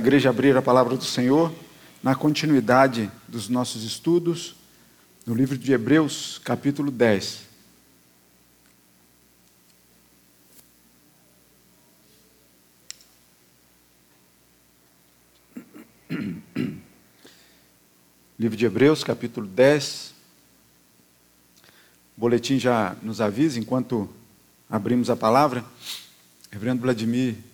igreja abrir a palavra do Senhor na continuidade dos nossos estudos no livro de Hebreus, capítulo 10. Livro de Hebreus, capítulo 10. O boletim já nos avisa, enquanto abrimos a palavra, Reverendo Vladimir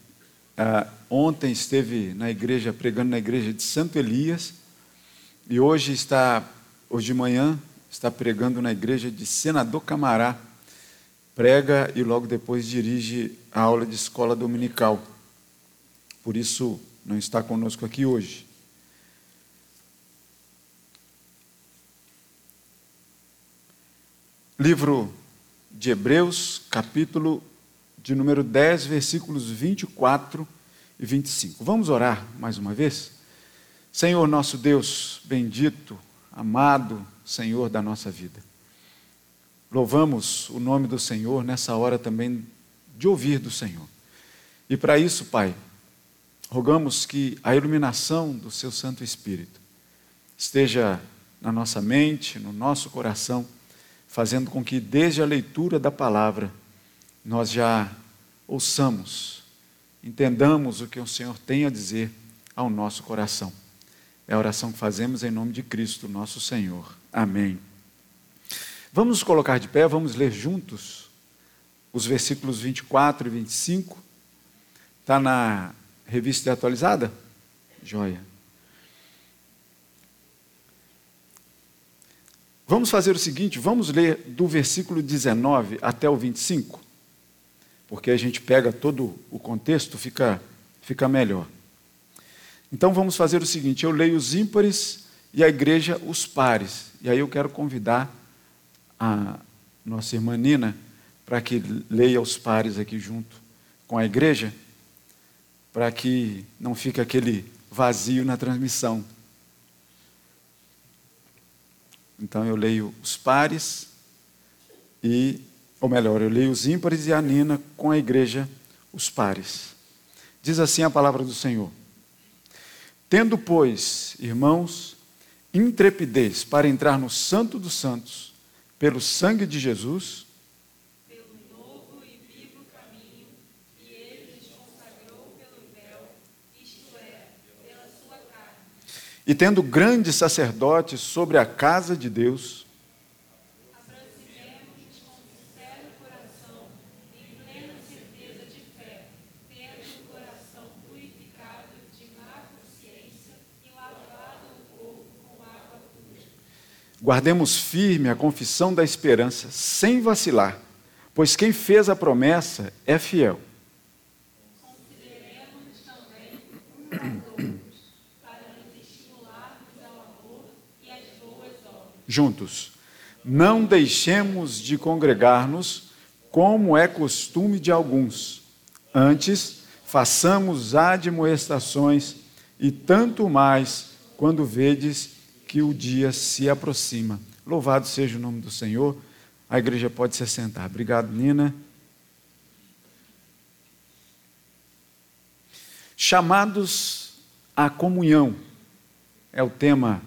ah, ontem esteve na igreja, pregando na igreja de Santo Elias, e hoje está, hoje de manhã, está pregando na igreja de Senador Camará. Prega e logo depois dirige a aula de escola dominical. Por isso, não está conosco aqui hoje. Livro de Hebreus, capítulo de número 10, versículos 24 e 25. Vamos orar mais uma vez? Senhor nosso Deus, bendito, amado Senhor da nossa vida. Louvamos o nome do Senhor nessa hora também de ouvir do Senhor. E para isso, Pai, rogamos que a iluminação do Seu Santo Espírito esteja na nossa mente, no nosso coração, fazendo com que desde a leitura da palavra nós já ouçamos, entendamos o que o Senhor tem a dizer ao nosso coração. É a oração que fazemos em nome de Cristo, nosso Senhor. Amém. Vamos nos colocar de pé, vamos ler juntos os versículos 24 e 25. Está na revista atualizada? Joia. Vamos fazer o seguinte: vamos ler do versículo 19 até o 25 porque a gente pega todo o contexto, fica, fica melhor. Então vamos fazer o seguinte: eu leio os ímpares e a igreja os pares. E aí eu quero convidar a nossa irmã Nina para que leia os pares aqui junto com a igreja, para que não fique aquele vazio na transmissão. Então eu leio os pares e ou melhor, eu leio os ímpares e a Nina com a igreja, os pares. Diz assim a palavra do Senhor: Tendo, pois, irmãos, intrepidez para entrar no Santo dos Santos, pelo sangue de Jesus, e. E tendo grandes sacerdotes sobre a casa de Deus, Guardemos firme a confissão da esperança, sem vacilar, pois quem fez a promessa é fiel. Consideremos também uns outros, para nos estimularmos ao amor e às boas obras. Juntos, não deixemos de congregar-nos, como é costume de alguns. Antes, façamos admoestações, e tanto mais quando vedes que o dia se aproxima. Louvado seja o nome do Senhor. A igreja pode se assentar. Obrigado, Nina. Chamados à comunhão é o tema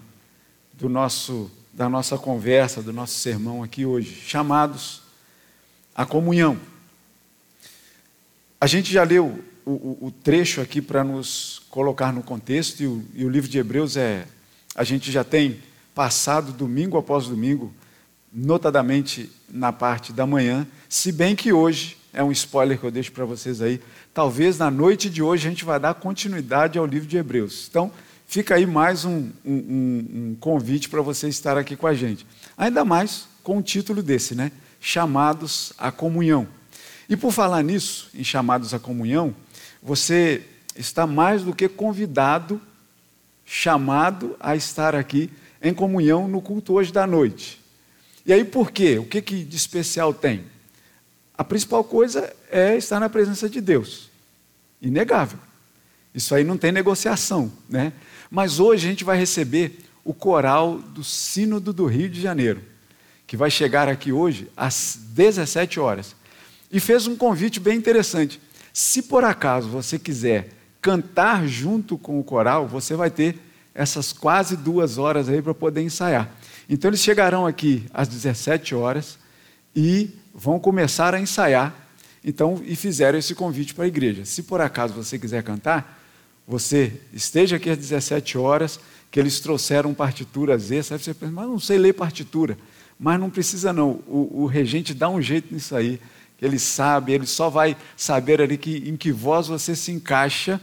do nosso da nossa conversa, do nosso sermão aqui hoje. Chamados à comunhão. A gente já leu o, o, o trecho aqui para nos colocar no contexto, e o, e o livro de Hebreus é a gente já tem passado domingo após domingo, notadamente na parte da manhã, se bem que hoje, é um spoiler que eu deixo para vocês aí, talvez na noite de hoje a gente vai dar continuidade ao livro de Hebreus. Então, fica aí mais um, um, um convite para você estar aqui com a gente. Ainda mais com o título desse, né? Chamados à comunhão. E por falar nisso, em chamados à comunhão, você está mais do que convidado chamado a estar aqui em comunhão no culto hoje da noite. E aí por quê? O que, que de especial tem? A principal coisa é estar na presença de Deus. Inegável. Isso aí não tem negociação, né? Mas hoje a gente vai receber o coral do Sínodo do Rio de Janeiro, que vai chegar aqui hoje às 17 horas. E fez um convite bem interessante. Se por acaso você quiser cantar junto com o coral, você vai ter essas quase duas horas aí para poder ensaiar. Então eles chegarão aqui às 17 horas e vão começar a ensaiar. Então, e fizeram esse convite para a igreja. Se por acaso você quiser cantar, você esteja aqui às 17 horas, que eles trouxeram partituras extras. Aí você pensa, mas não sei ler partitura. Mas não precisa não, o, o regente dá um jeito nisso aí. Ele sabe, ele só vai saber ali que, em que voz você se encaixa.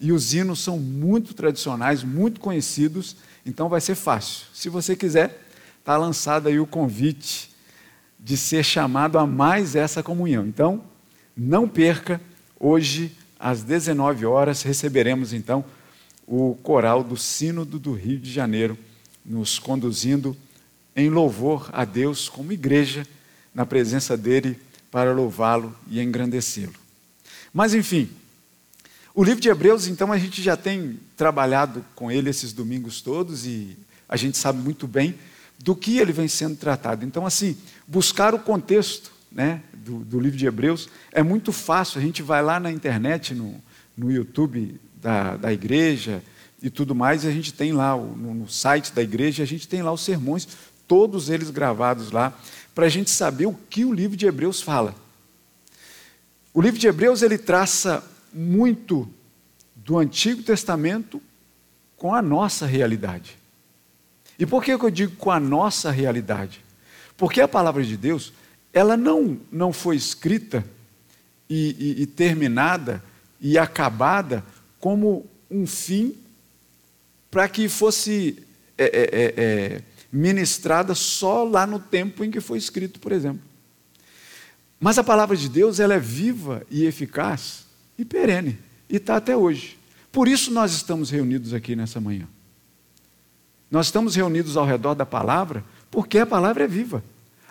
E os hinos são muito tradicionais, muito conhecidos, então vai ser fácil. Se você quiser, está lançado aí o convite de ser chamado a mais essa comunhão. Então, não perca, hoje às 19 horas receberemos então o coral do Sínodo do Rio de Janeiro, nos conduzindo em louvor a Deus como igreja, na presença dele, para louvá-lo e engrandecê-lo. Mas, enfim, o livro de Hebreus, então, a gente já tem trabalhado com ele esses domingos todos e a gente sabe muito bem do que ele vem sendo tratado. Então, assim, buscar o contexto né, do, do livro de Hebreus é muito fácil. A gente vai lá na internet, no, no YouTube da, da igreja e tudo mais, e a gente tem lá no, no site da igreja, a gente tem lá os sermões, todos eles gravados lá, para a gente saber o que o livro de Hebreus fala. O livro de Hebreus ele traça muito do Antigo Testamento com a nossa realidade. E por que eu digo com a nossa realidade? Porque a palavra de Deus, ela não, não foi escrita e, e, e terminada e acabada como um fim para que fosse é, é, é, é, ministrada só lá no tempo em que foi escrito, por exemplo. Mas a palavra de Deus ela é viva e eficaz e perene e está até hoje. Por isso nós estamos reunidos aqui nessa manhã. Nós estamos reunidos ao redor da palavra porque a palavra é viva.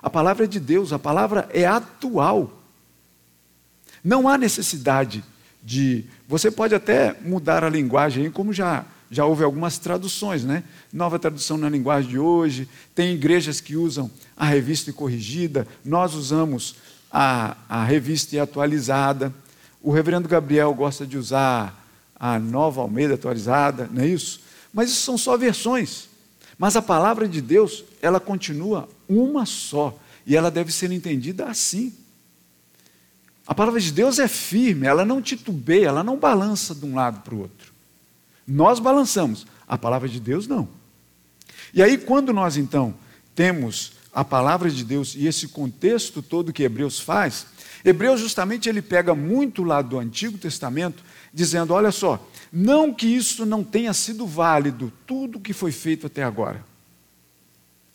A palavra é de Deus, a palavra é atual. Não há necessidade de. Você pode até mudar a linguagem, como já, já houve algumas traduções, né? Nova tradução na linguagem de hoje, tem igrejas que usam a revista e corrigida, nós usamos a, a revista e atualizada. O reverendo Gabriel gosta de usar a nova Almeida atualizada, não é isso? Mas isso são só versões. Mas a palavra de Deus, ela continua uma só, e ela deve ser entendida assim. A palavra de Deus é firme, ela não titubeia, ela não balança de um lado para o outro. Nós balançamos, a palavra de Deus não. E aí, quando nós então temos a palavra de Deus e esse contexto todo que Hebreus faz, Hebreus justamente ele pega muito lá do Antigo Testamento, dizendo: olha só, não que isso não tenha sido válido, tudo que foi feito até agora.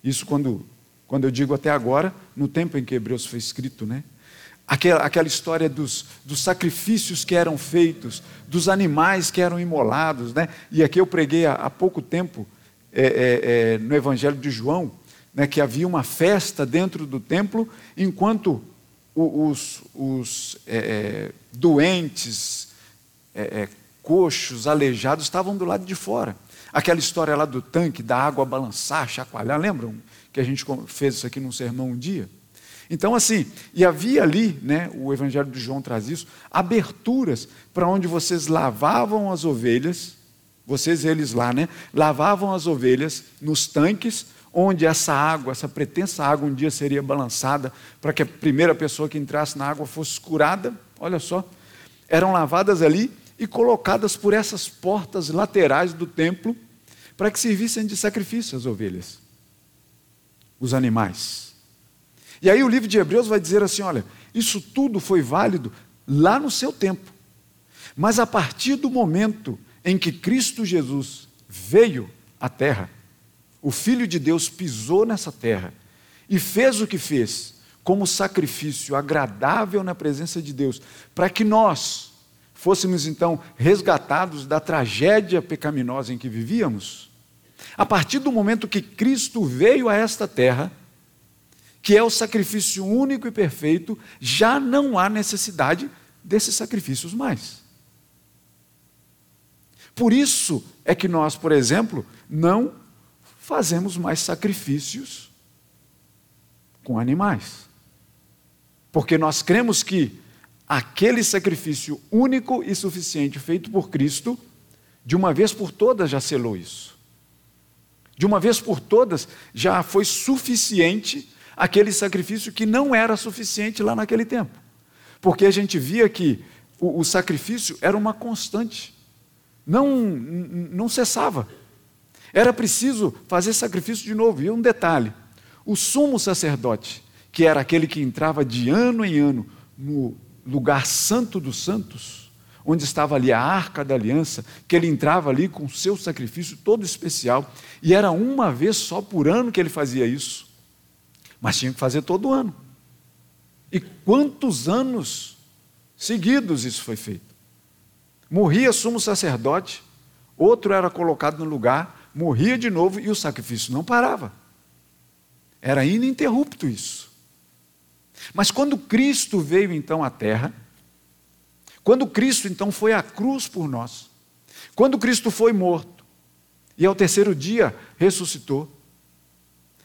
Isso quando, quando eu digo até agora, no tempo em que Hebreus foi escrito, né? Aquela, aquela história dos, dos sacrifícios que eram feitos, dos animais que eram imolados. Né? E aqui eu preguei há, há pouco tempo é, é, é, no Evangelho de João, né, que havia uma festa dentro do templo, enquanto os, os é, é, doentes, é, coxos, aleijados estavam do lado de fora. Aquela história lá do tanque, da água balançar, chacoalhar, lembram que a gente fez isso aqui num sermão um dia? Então, assim, e havia ali, né, o Evangelho de João traz isso, aberturas para onde vocês lavavam as ovelhas, vocês eles lá, né, lavavam as ovelhas nos tanques, onde essa água, essa pretensa água, um dia seria balançada para que a primeira pessoa que entrasse na água fosse curada. Olha só, eram lavadas ali e colocadas por essas portas laterais do templo para que servissem de sacrifício as ovelhas, os animais. E aí o livro de Hebreus vai dizer assim: olha, isso tudo foi válido lá no seu tempo. Mas a partir do momento em que Cristo Jesus veio à terra, o Filho de Deus pisou nessa terra e fez o que fez, como sacrifício agradável na presença de Deus, para que nós fôssemos então resgatados da tragédia pecaminosa em que vivíamos. A partir do momento que Cristo veio a esta terra, que é o sacrifício único e perfeito, já não há necessidade desses sacrifícios mais. Por isso é que nós, por exemplo, não fazemos mais sacrifícios com animais. Porque nós cremos que aquele sacrifício único e suficiente feito por Cristo, de uma vez por todas já selou isso. De uma vez por todas já foi suficiente aquele sacrifício que não era suficiente lá naquele tempo. Porque a gente via que o, o sacrifício era uma constante, não, não cessava. Era preciso fazer sacrifício de novo. E um detalhe: o sumo sacerdote, que era aquele que entrava de ano em ano no lugar santo dos santos, onde estava ali a arca da aliança, que ele entrava ali com o seu sacrifício todo especial, e era uma vez só por ano que ele fazia isso, mas tinha que fazer todo ano. E quantos anos seguidos isso foi feito? Morria sumo sacerdote, outro era colocado no lugar, morria de novo e o sacrifício não parava. Era ininterrupto isso. Mas quando Cristo veio então à terra, quando Cristo então foi à cruz por nós, quando Cristo foi morto e ao terceiro dia ressuscitou,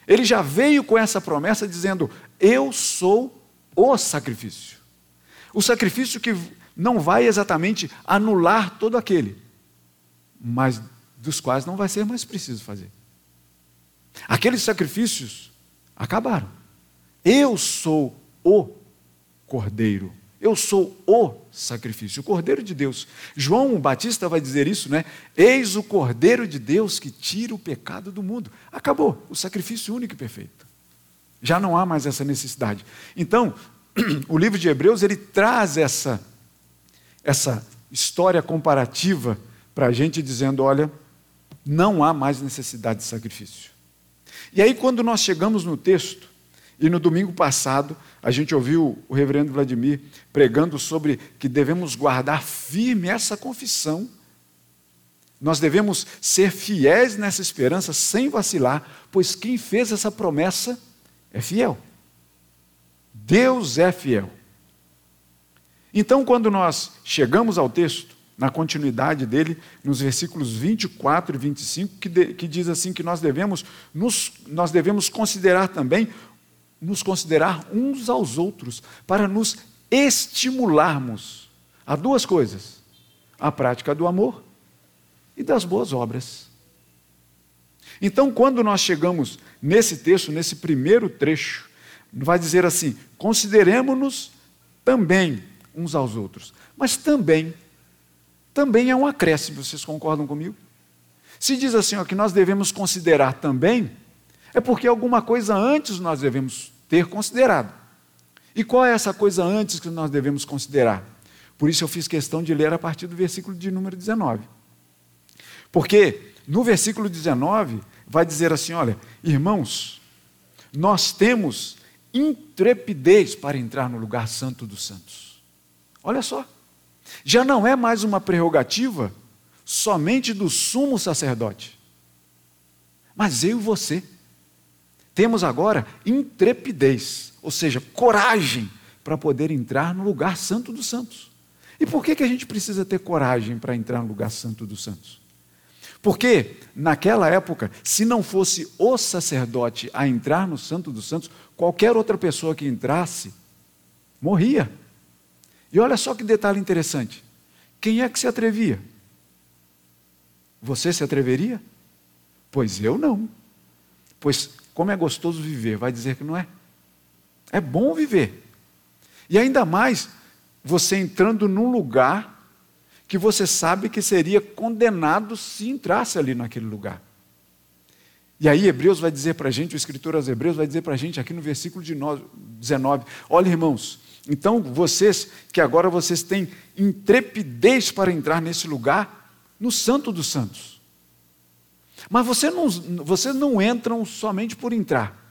ele já veio com essa promessa dizendo: Eu sou o sacrifício. O sacrifício que não vai exatamente anular todo aquele, mas dos quais não vai ser mais preciso fazer. Aqueles sacrifícios acabaram. Eu sou o Cordeiro. Eu sou o sacrifício, o Cordeiro de Deus. João Batista vai dizer isso, né? Eis o Cordeiro de Deus que tira o pecado do mundo. Acabou, o sacrifício único e perfeito. Já não há mais essa necessidade. Então, o livro de Hebreus ele traz essa essa história comparativa para a gente dizendo, olha, não há mais necessidade de sacrifício. E aí quando nós chegamos no texto e no domingo passado, a gente ouviu o reverendo Vladimir pregando sobre que devemos guardar firme essa confissão. Nós devemos ser fiéis nessa esperança sem vacilar, pois quem fez essa promessa é fiel. Deus é fiel. Então, quando nós chegamos ao texto, na continuidade dele, nos versículos 24 e 25, que, de, que diz assim que nós devemos, nos, nós devemos considerar também nos considerar uns aos outros, para nos estimularmos a duas coisas: a prática do amor e das boas obras. Então, quando nós chegamos nesse texto, nesse primeiro trecho, vai dizer assim: consideremos-nos também uns aos outros. Mas também, também é um acréscimo, vocês concordam comigo? Se diz assim, ó, que nós devemos considerar também, é porque alguma coisa antes nós devemos ter considerado. E qual é essa coisa antes que nós devemos considerar? Por isso eu fiz questão de ler a partir do versículo de número 19. Porque no versículo 19 vai dizer assim: olha, irmãos, nós temos intrepidez para entrar no lugar santo dos santos. Olha só, já não é mais uma prerrogativa somente do sumo sacerdote, mas eu e você. Temos agora intrepidez, ou seja, coragem para poder entrar no lugar santo dos santos. E por que, que a gente precisa ter coragem para entrar no lugar santo dos santos? Porque naquela época, se não fosse o sacerdote a entrar no santo dos santos, qualquer outra pessoa que entrasse morria. E olha só que detalhe interessante. Quem é que se atrevia? Você se atreveria? Pois eu não. Pois como é gostoso viver, vai dizer que não é? É bom viver. E ainda mais você entrando num lugar que você sabe que seria condenado se entrasse ali naquele lugar. E aí Hebreus vai dizer para a gente, o escritor aos Hebreus vai dizer para a gente aqui no versículo de 19, olha irmãos, então vocês, que agora vocês têm intrepidez para entrar nesse lugar, no santo dos santos. Mas você não, vocês não entram somente por entrar.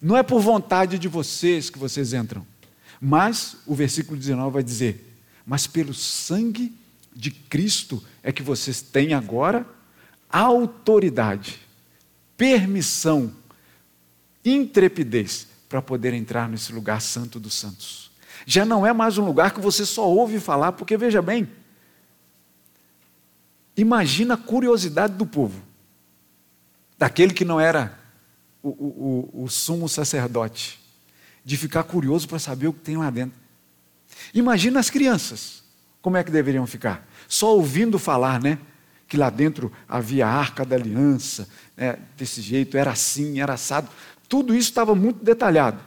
Não é por vontade de vocês que vocês entram. Mas o versículo 19 vai dizer: Mas pelo sangue de Cristo é que vocês têm agora autoridade, permissão, intrepidez para poder entrar nesse lugar santo dos santos. Já não é mais um lugar que você só ouve falar, porque veja bem, imagina a curiosidade do povo daquele que não era o, o, o, sumo sacerdote, de ficar curioso para saber o que tem lá dentro. Imagina as crianças, como é que deveriam ficar? Só ouvindo falar, né? Que lá dentro havia a arca da aliança, né? desse jeito, era assim, era assado. Tudo isso estava muito detalhado.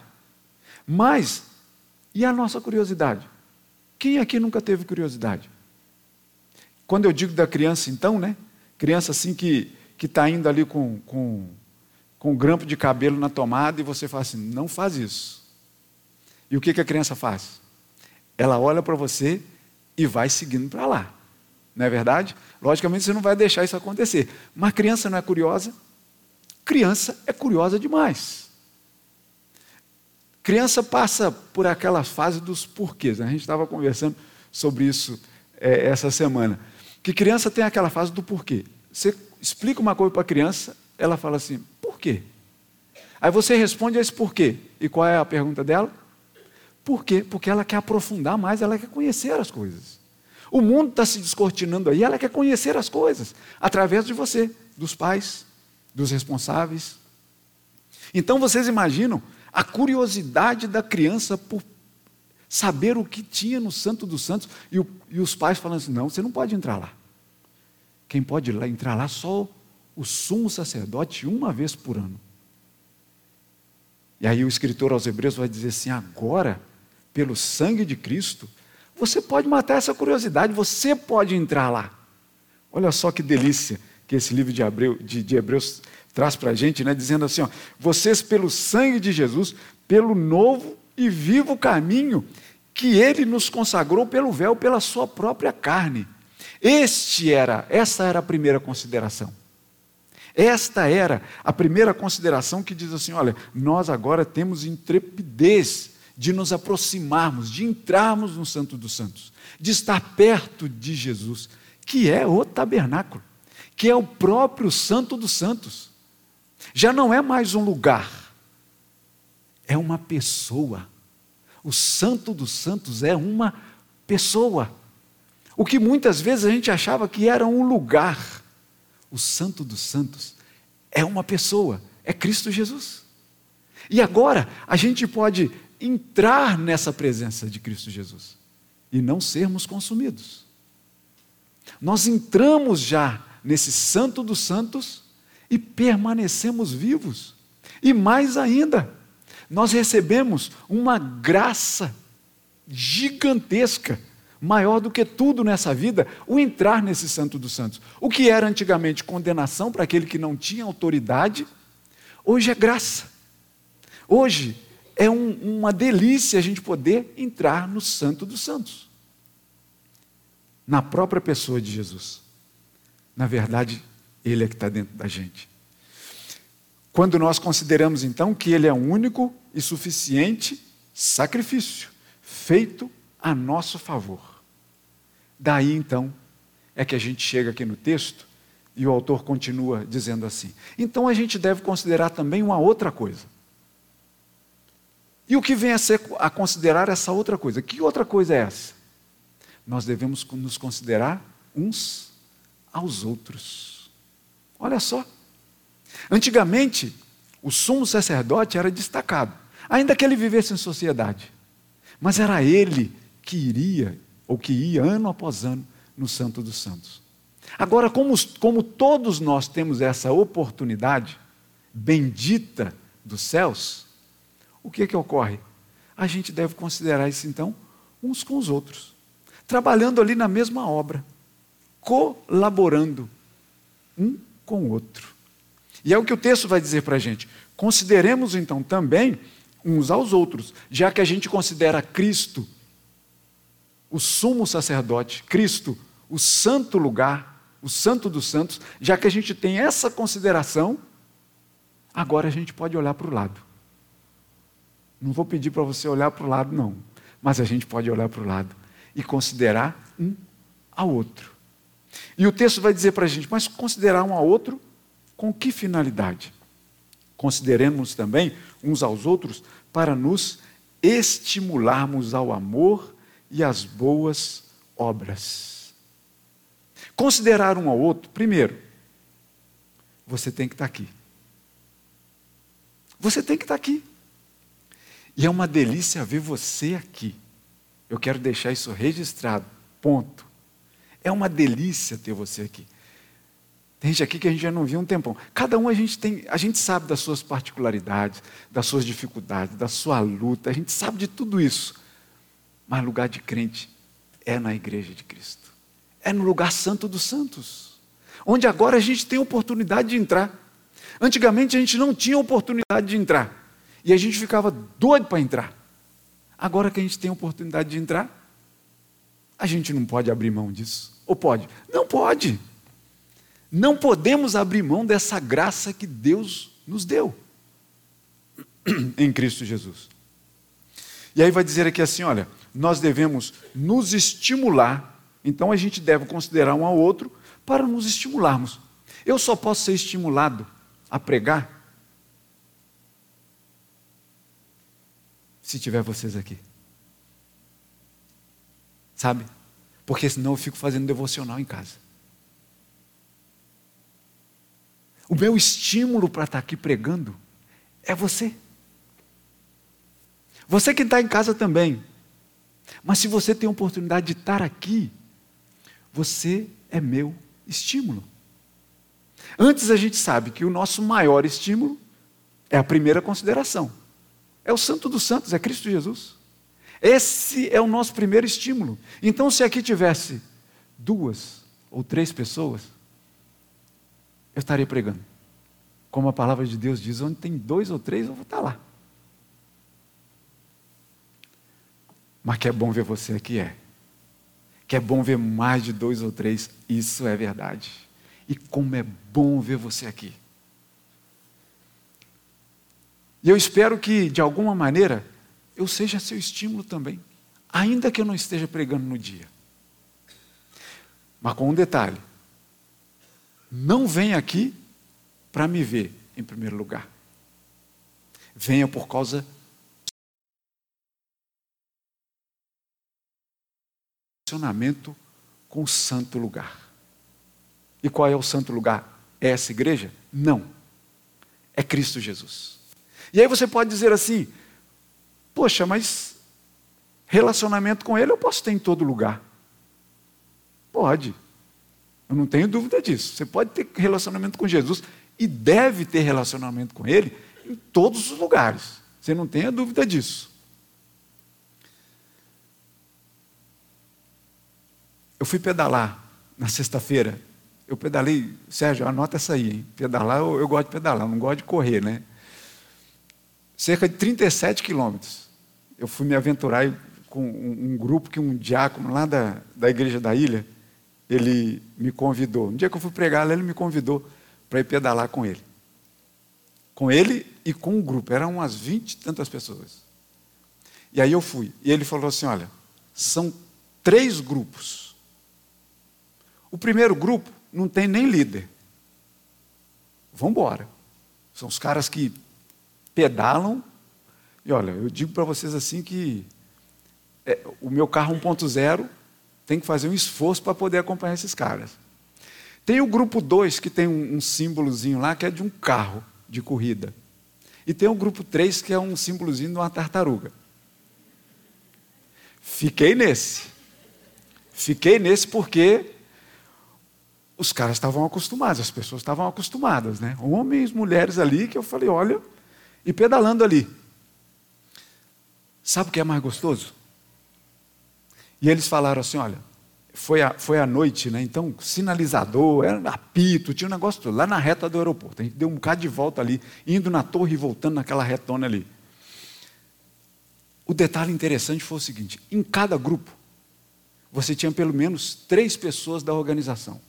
Mas, e a nossa curiosidade? Quem aqui nunca teve curiosidade? Quando eu digo da criança, então, né? Criança assim que está indo ali com, com, com um grampo de cabelo na tomada e você fala assim: não faz isso. E o que, que a criança faz? Ela olha para você e vai seguindo para lá. Não é verdade? Logicamente você não vai deixar isso acontecer. Mas criança não é curiosa? Criança é curiosa demais. Criança passa por aquela fase dos porquês. Né? A gente estava conversando sobre isso é, essa semana. Que criança tem aquela fase do porquê. Você explica uma coisa para a criança, ela fala assim: por quê? Aí você responde a esse porquê. E qual é a pergunta dela? Por quê? Porque ela quer aprofundar mais, ela quer conhecer as coisas. O mundo está se descortinando aí, ela quer conhecer as coisas através de você, dos pais, dos responsáveis. Então vocês imaginam a curiosidade da criança por saber o que tinha no Santo dos Santos e, o, e os pais falando assim: não, você não pode entrar lá. Quem pode entrar lá só o sumo sacerdote uma vez por ano. E aí o escritor aos Hebreus vai dizer assim: agora pelo sangue de Cristo, você pode matar essa curiosidade, você pode entrar lá. Olha só que delícia que esse livro de, de, de Hebreus traz para a gente, né, dizendo assim: ó, vocês, pelo sangue de Jesus, pelo novo e vivo caminho que ele nos consagrou pelo véu, pela sua própria carne. Este era, essa era a primeira consideração. Esta era a primeira consideração que diz assim: olha, nós agora temos intrepidez de nos aproximarmos, de entrarmos no Santo dos Santos, de estar perto de Jesus, que é o tabernáculo, que é o próprio Santo dos Santos. Já não é mais um lugar, é uma pessoa. O Santo dos Santos é uma pessoa. O que muitas vezes a gente achava que era um lugar, o Santo dos Santos é uma pessoa, é Cristo Jesus. E agora a gente pode entrar nessa presença de Cristo Jesus e não sermos consumidos. Nós entramos já nesse Santo dos Santos e permanecemos vivos. E mais ainda, nós recebemos uma graça gigantesca, maior do que tudo nessa vida, o entrar nesse Santo dos Santos. O que era antigamente condenação para aquele que não tinha autoridade, hoje é graça. Hoje é um, uma delícia a gente poder entrar no Santo dos Santos. Na própria pessoa de Jesus. Na verdade, Ele é que está dentro da gente. Quando nós consideramos então que Ele é um único e suficiente sacrifício feito a nosso favor. Daí então é que a gente chega aqui no texto e o autor continua dizendo assim: então a gente deve considerar também uma outra coisa. E o que vem a, ser, a considerar essa outra coisa? Que outra coisa é essa? Nós devemos nos considerar uns aos outros. Olha só. Antigamente, o sumo sacerdote era destacado, ainda que ele vivesse em sociedade. Mas era ele que iria, ou que ia ano após ano, no Santo dos Santos. Agora, como, como todos nós temos essa oportunidade bendita dos céus, o que, que ocorre? A gente deve considerar isso então uns com os outros, trabalhando ali na mesma obra, colaborando um com o outro. E é o que o texto vai dizer para a gente. Consideremos então também uns aos outros, já que a gente considera Cristo o sumo sacerdote, Cristo o santo lugar, o santo dos santos, já que a gente tem essa consideração, agora a gente pode olhar para o lado. Não vou pedir para você olhar para o lado, não. Mas a gente pode olhar para o lado e considerar um ao outro. E o texto vai dizer para a gente, mas considerar um ao outro com que finalidade? Consideremos também uns aos outros para nos estimularmos ao amor e às boas obras. Considerar um ao outro, primeiro, você tem que estar aqui. Você tem que estar aqui. E é uma delícia ver você aqui. Eu quero deixar isso registrado. Ponto. É uma delícia ter você aqui. Tem gente aqui que a gente já não viu um tempão. Cada um a gente tem, a gente sabe das suas particularidades, das suas dificuldades, da sua luta, a gente sabe de tudo isso. Mas lugar de crente é na igreja de Cristo. É no lugar santo dos santos. Onde agora a gente tem oportunidade de entrar. Antigamente a gente não tinha oportunidade de entrar. E a gente ficava doido para entrar. Agora que a gente tem oportunidade de entrar, a gente não pode abrir mão disso. Ou pode? Não pode. Não podemos abrir mão dessa graça que Deus nos deu em Cristo Jesus. E aí vai dizer aqui assim: olha, nós devemos nos estimular, então a gente deve considerar um ao outro para nos estimularmos. Eu só posso ser estimulado a pregar se tiver vocês aqui. Sabe? Porque senão eu fico fazendo devocional em casa. O meu estímulo para estar aqui pregando é você. Você que está em casa também. Mas se você tem a oportunidade de estar aqui, você é meu estímulo. Antes a gente sabe que o nosso maior estímulo é a primeira consideração. É o Santo dos Santos, é Cristo Jesus. Esse é o nosso primeiro estímulo. Então, se aqui tivesse duas ou três pessoas, eu estaria pregando. Como a palavra de Deus diz, onde tem dois ou três, eu vou estar lá. Mas que é bom ver você aqui, é. Que é bom ver mais de dois ou três, isso é verdade. E como é bom ver você aqui. E eu espero que, de alguma maneira, eu seja seu estímulo também, ainda que eu não esteja pregando no dia. Mas com um detalhe: não venha aqui para me ver, em primeiro lugar. Venha por causa relacionamento com o santo lugar. E qual é o santo lugar? É essa igreja? Não. É Cristo Jesus. E aí você pode dizer assim: Poxa, mas relacionamento com Ele eu posso ter em todo lugar. Pode. Eu não tenho dúvida disso. Você pode ter relacionamento com Jesus e deve ter relacionamento com Ele em todos os lugares. Você não tenha dúvida disso. Eu fui pedalar na sexta-feira. Eu pedalei, Sérgio, anota essa aí, hein? Pedalar, eu, eu gosto de pedalar, não gosto de correr, né? Cerca de 37 quilômetros. Eu fui me aventurar com um, um grupo que um diácono lá da, da igreja da ilha, ele me convidou. No dia que eu fui pregar ele me convidou para ir pedalar com ele. Com ele e com um grupo, eram umas vinte e tantas pessoas. E aí eu fui. E ele falou assim: olha, são três grupos. O primeiro grupo não tem nem líder. Vamos embora. São os caras que pedalam. E olha, eu digo para vocês assim que é, o meu carro 1.0 tem que fazer um esforço para poder acompanhar esses caras. Tem o grupo 2, que tem um, um símbolozinho lá, que é de um carro de corrida. E tem o grupo 3, que é um símbolozinho de uma tartaruga. Fiquei nesse. Fiquei nesse porque os caras estavam acostumados, as pessoas estavam acostumadas, né? Homens, mulheres ali, que eu falei, olha, e pedalando ali. Sabe o que é mais gostoso? E eles falaram assim: olha, foi a, foi a noite, né? Então, sinalizador, era apito, tinha um negócio lá na reta do aeroporto. A gente deu um bocado de volta ali, indo na torre e voltando naquela retona ali. O detalhe interessante foi o seguinte: em cada grupo, você tinha pelo menos três pessoas da organização.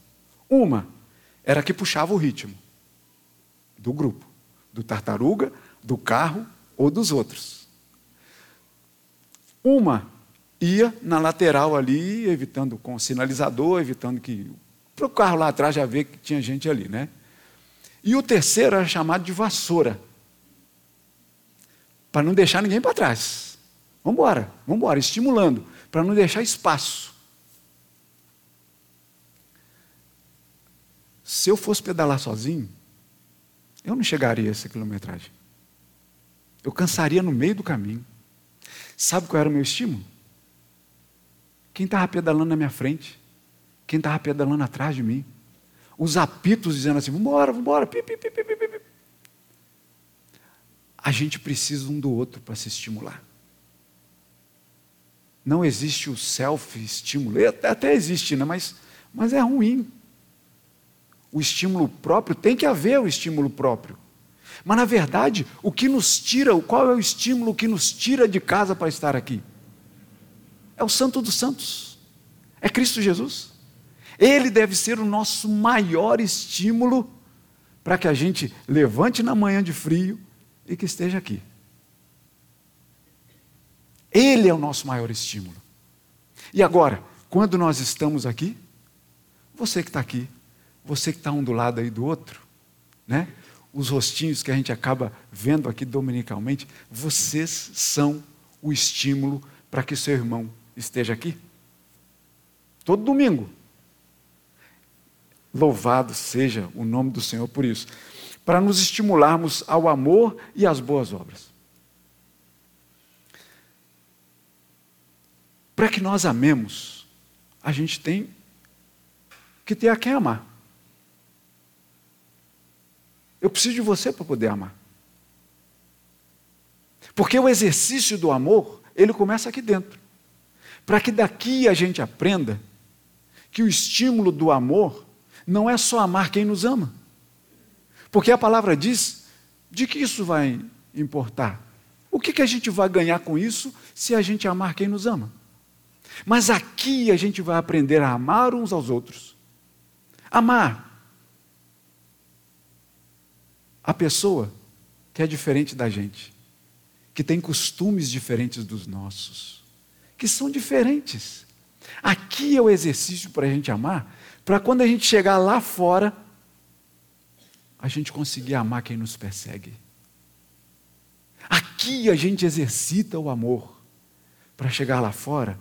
Uma era que puxava o ritmo do grupo, do tartaruga, do carro ou dos outros. Uma ia na lateral ali, evitando com o sinalizador, evitando que. Para o carro lá atrás já ver que tinha gente ali, né? E o terceiro era chamado de vassoura. Para não deixar ninguém para trás. Vamos embora, vamos embora, estimulando, para não deixar espaço. Se eu fosse pedalar sozinho, eu não chegaria a essa quilometragem. Eu cansaria no meio do caminho. Sabe qual era o meu estímulo? Quem estava pedalando na minha frente? Quem estava pedalando atrás de mim? Os apitos dizendo assim: vambora, vambora, pi, pi, pi, pi, pi, pi. A gente precisa um do outro para se estimular. Não existe o self-estímulo. Até, até existe, né? mas, mas é ruim. O estímulo próprio, tem que haver o estímulo próprio. Mas na verdade, o que nos tira, qual é o estímulo que nos tira de casa para estar aqui? É o Santo dos Santos. É Cristo Jesus. Ele deve ser o nosso maior estímulo para que a gente levante na manhã de frio e que esteja aqui. Ele é o nosso maior estímulo. E agora, quando nós estamos aqui, você que está aqui, você que está um do lado aí do outro, né? Os rostinhos que a gente acaba vendo aqui dominicalmente, vocês são o estímulo para que seu irmão esteja aqui. Todo domingo. Louvado seja o nome do Senhor por isso. Para nos estimularmos ao amor e às boas obras. Para que nós amemos, a gente tem que ter a quem amar. Eu preciso de você para poder amar. Porque o exercício do amor, ele começa aqui dentro. Para que daqui a gente aprenda que o estímulo do amor não é só amar quem nos ama. Porque a palavra diz de que isso vai importar. O que, que a gente vai ganhar com isso se a gente amar quem nos ama? Mas aqui a gente vai aprender a amar uns aos outros. Amar a pessoa que é diferente da gente, que tem costumes diferentes dos nossos, que são diferentes. Aqui é o exercício para a gente amar, para quando a gente chegar lá fora, a gente conseguir amar quem nos persegue. Aqui a gente exercita o amor, para chegar lá fora,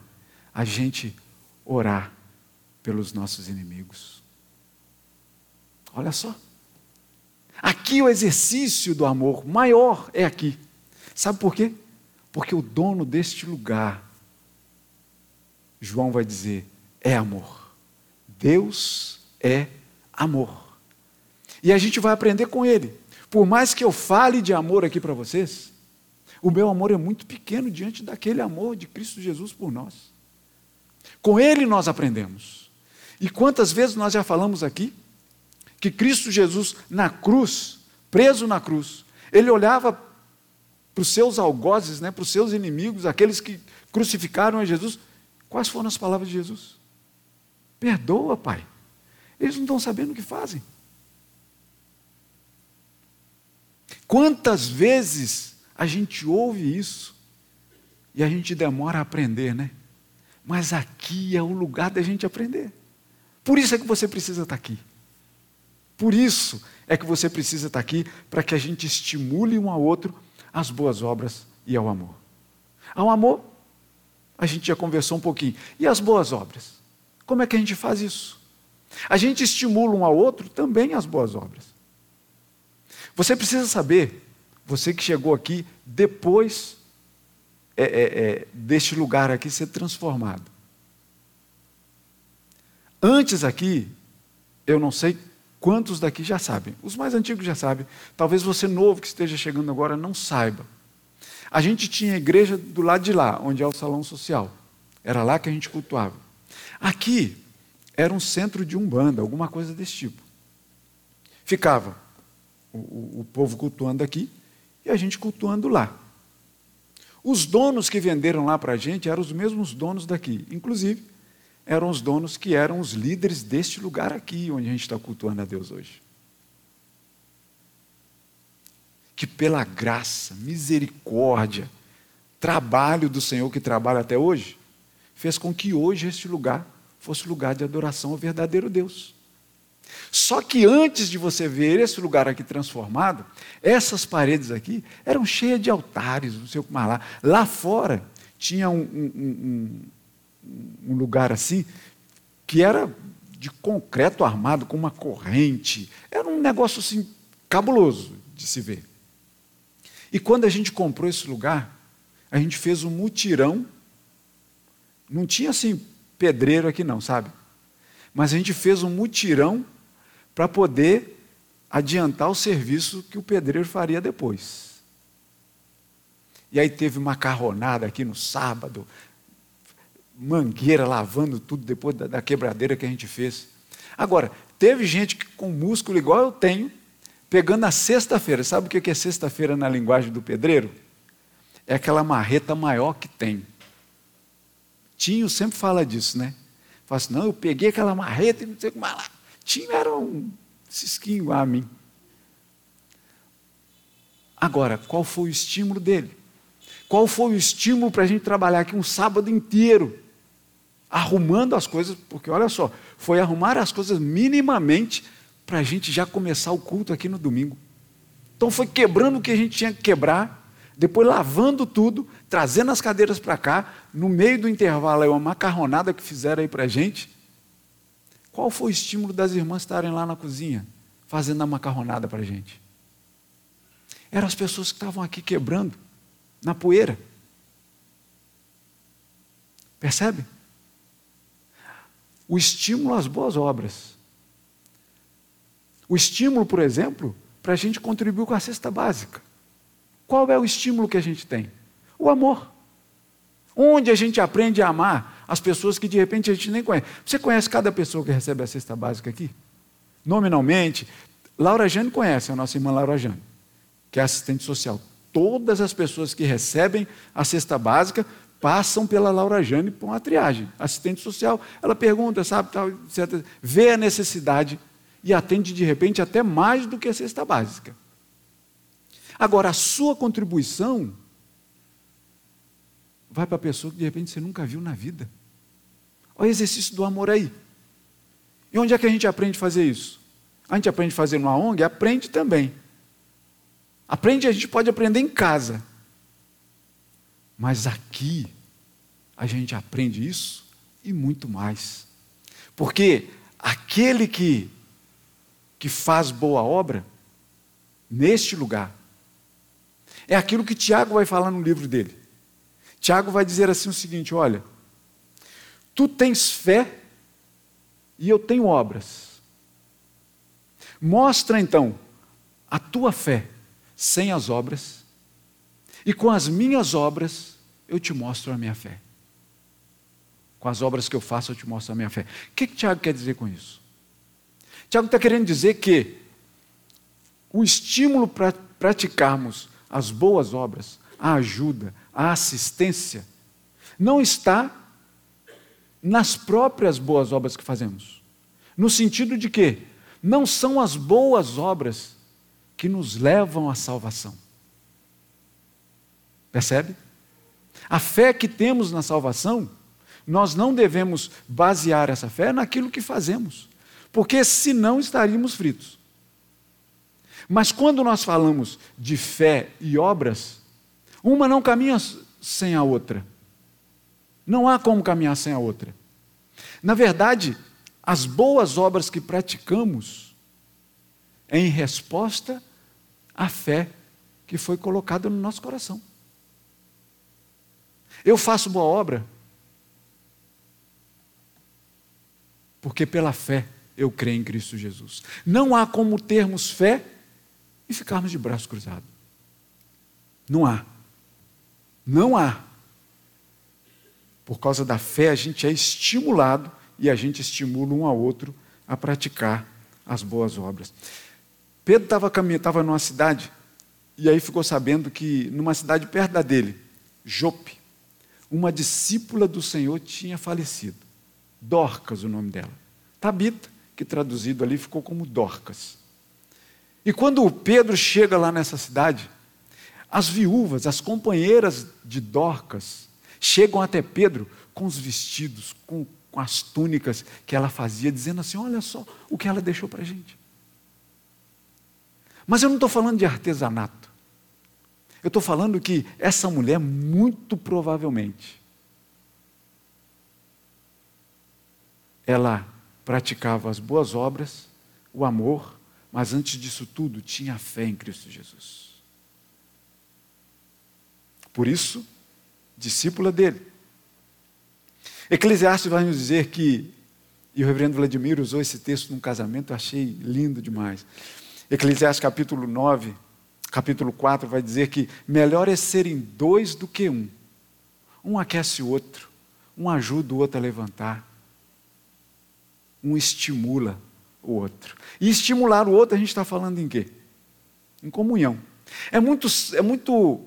a gente orar pelos nossos inimigos. Olha só. Aqui o exercício do amor maior é aqui. Sabe por quê? Porque o dono deste lugar, João vai dizer, é amor. Deus é amor. E a gente vai aprender com ele. Por mais que eu fale de amor aqui para vocês, o meu amor é muito pequeno diante daquele amor de Cristo Jesus por nós. Com ele nós aprendemos. E quantas vezes nós já falamos aqui que Cristo Jesus, na cruz, preso na cruz, ele olhava para os seus algozes, né, para os seus inimigos, aqueles que crucificaram a Jesus. Quais foram as palavras de Jesus? Perdoa, Pai. Eles não estão sabendo o que fazem. Quantas vezes a gente ouve isso e a gente demora a aprender, né? Mas aqui é o lugar da gente aprender. Por isso é que você precisa estar aqui. Por isso é que você precisa estar aqui para que a gente estimule um ao outro às boas obras e ao amor. Ao amor, a gente já conversou um pouquinho. E as boas obras? Como é que a gente faz isso? A gente estimula um ao outro também às boas obras. Você precisa saber, você que chegou aqui depois é, é, é, deste lugar aqui ser transformado. Antes aqui, eu não sei Quantos daqui já sabem? Os mais antigos já sabem. Talvez você novo que esteja chegando agora não saiba. A gente tinha a igreja do lado de lá, onde é o salão social. Era lá que a gente cultuava. Aqui era um centro de umbanda, alguma coisa desse tipo. Ficava o, o, o povo cultuando aqui e a gente cultuando lá. Os donos que venderam lá para a gente eram os mesmos donos daqui. Inclusive, eram os donos que eram os líderes deste lugar aqui, onde a gente está cultuando a Deus hoje. Que pela graça, misericórdia, trabalho do Senhor que trabalha até hoje, fez com que hoje este lugar fosse lugar de adoração ao verdadeiro Deus. Só que antes de você ver esse lugar aqui transformado, essas paredes aqui eram cheias de altares, não sei o que mais lá. Lá fora tinha um, um, um, um lugar assim, que era de concreto armado com uma corrente. Era um negócio assim cabuloso de se ver. E quando a gente comprou esse lugar, a gente fez um mutirão. Não tinha assim pedreiro aqui não, sabe? Mas a gente fez um mutirão para poder adiantar o serviço que o pedreiro faria depois. E aí teve macarronada aqui no sábado, mangueira lavando tudo depois da, da quebradeira que a gente fez. Agora, teve gente que, com músculo igual eu tenho, pegando a sexta-feira. Sabe o que é sexta-feira na linguagem do pedreiro? É aquela marreta maior que tem. Tinho sempre fala disso, né? Fala assim, não, eu peguei aquela marreta e não sei como lá. Tinho era um cisquinho a mim. Agora, qual foi o estímulo dele? Qual foi o estímulo para a gente trabalhar aqui um sábado inteiro? Arrumando as coisas, porque olha só, foi arrumar as coisas minimamente para a gente já começar o culto aqui no domingo. Então foi quebrando o que a gente tinha que quebrar, depois lavando tudo, trazendo as cadeiras para cá, no meio do intervalo aí uma macarronada que fizeram aí para a gente. Qual foi o estímulo das irmãs estarem lá na cozinha, fazendo a macarronada para a gente? Eram as pessoas que estavam aqui quebrando na poeira. Percebe? O estímulo às boas obras. O estímulo, por exemplo, para a gente contribuir com a cesta básica. Qual é o estímulo que a gente tem? O amor. Onde a gente aprende a amar as pessoas que de repente a gente nem conhece. Você conhece cada pessoa que recebe a cesta básica aqui? Nominalmente. Laura Jane conhece a nossa irmã Laura Jane, que é assistente social todas as pessoas que recebem a cesta básica passam pela Laura Jane por uma triagem. Assistente social, ela pergunta, sabe, tal, etc. Vê a necessidade e atende de repente até mais do que a cesta básica. Agora, a sua contribuição vai para a pessoa que de repente você nunca viu na vida. Olha o exercício do amor aí. E onde é que a gente aprende a fazer isso? A gente aprende a fazer numa ONG? Aprende também. Aprende, a gente pode aprender em casa. Mas aqui, a gente aprende isso e muito mais. Porque aquele que, que faz boa obra, neste lugar, é aquilo que Tiago vai falar no livro dele. Tiago vai dizer assim o seguinte: olha, tu tens fé e eu tenho obras. Mostra então a tua fé sem as obras, e com as minhas obras eu te mostro a minha fé. Com as obras que eu faço, eu te mostro a minha fé. O que, que Tiago quer dizer com isso? Tiago está querendo dizer que o estímulo para praticarmos as boas obras, a ajuda, a assistência, não está nas próprias boas obras que fazemos. No sentido de que não são as boas obras que nos levam à salvação. Percebe? A fé que temos na salvação, nós não devemos basear essa fé naquilo que fazemos, porque senão estaríamos fritos. Mas quando nós falamos de fé e obras, uma não caminha sem a outra. Não há como caminhar sem a outra. Na verdade, as boas obras que praticamos, em resposta a fé que foi colocada no nosso coração. Eu faço boa obra porque pela fé eu creio em Cristo Jesus. Não há como termos fé e ficarmos de braço cruzado. Não há. Não há. Por causa da fé, a gente é estimulado e a gente estimula um ao outro a praticar as boas obras. Pedro estava caminhando, estava numa cidade, e aí ficou sabendo que numa cidade perto da dele, Jope, uma discípula do Senhor tinha falecido. Dorcas, o nome dela. Tabita, que traduzido ali ficou como Dorcas. E quando o Pedro chega lá nessa cidade, as viúvas, as companheiras de Dorcas, chegam até Pedro com os vestidos, com, com as túnicas que ela fazia, dizendo assim: Olha só o que ela deixou para a gente. Mas eu não estou falando de artesanato. Eu estou falando que essa mulher, muito provavelmente, ela praticava as boas obras, o amor, mas antes disso tudo, tinha fé em Cristo Jesus. Por isso, discípula dele. Eclesiastes vai nos dizer que, e o reverendo Vladimir usou esse texto num casamento, eu achei lindo demais. Eclesiastes capítulo 9, capítulo 4 vai dizer que melhor é serem dois do que um. Um aquece o outro, um ajuda o outro a levantar, um estimula o outro. E estimular o outro, a gente está falando em quê? Em comunhão. É muito, é muito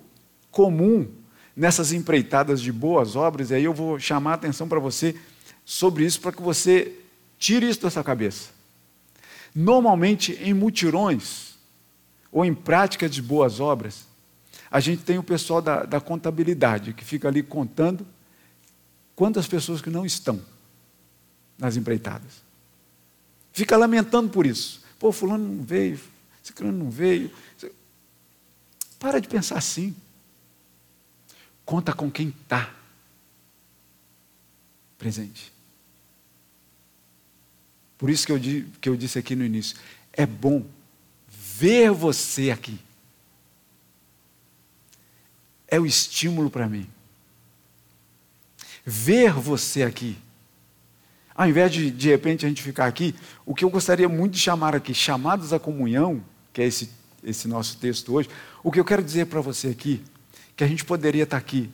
comum nessas empreitadas de boas obras, e aí eu vou chamar a atenção para você sobre isso, para que você tire isso da sua cabeça. Normalmente, em mutirões, ou em práticas de boas obras, a gente tem o pessoal da, da contabilidade, que fica ali contando quantas pessoas que não estão nas empreitadas. Fica lamentando por isso. Pô, fulano não veio, fulano não veio. Para de pensar assim. Conta com quem está presente. Por isso que eu, que eu disse aqui no início: é bom ver você aqui. É o estímulo para mim. Ver você aqui. Ao invés de, de repente, a gente ficar aqui, o que eu gostaria muito de chamar aqui, chamados à comunhão, que é esse, esse nosso texto hoje, o que eu quero dizer para você aqui, que a gente poderia estar aqui,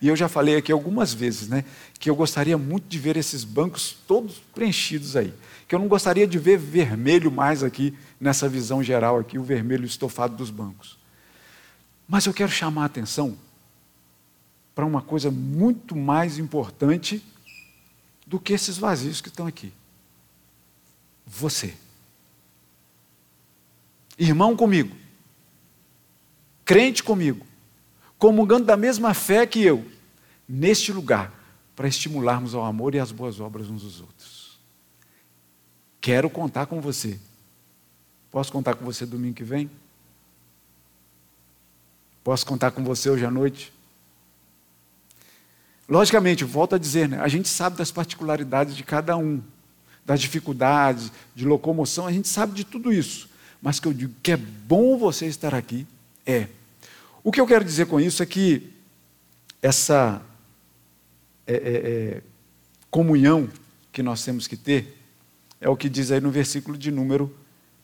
e eu já falei aqui algumas vezes, né, que eu gostaria muito de ver esses bancos todos preenchidos aí, que eu não gostaria de ver vermelho mais aqui, nessa visão geral aqui, o vermelho estofado dos bancos. Mas eu quero chamar a atenção para uma coisa muito mais importante do que esses vazios que estão aqui. Você. Irmão comigo. Crente comigo. Comungando da mesma fé que eu. Neste lugar. Para estimularmos ao amor e às boas obras uns dos outros. Quero contar com você. Posso contar com você domingo que vem? Posso contar com você hoje à noite? Logicamente, volto a dizer, né, a gente sabe das particularidades de cada um, das dificuldades, de locomoção, a gente sabe de tudo isso. Mas que eu digo que é bom você estar aqui, é. O que eu quero dizer com isso é que essa é, é, é, comunhão que nós temos que ter é o que diz aí no versículo de número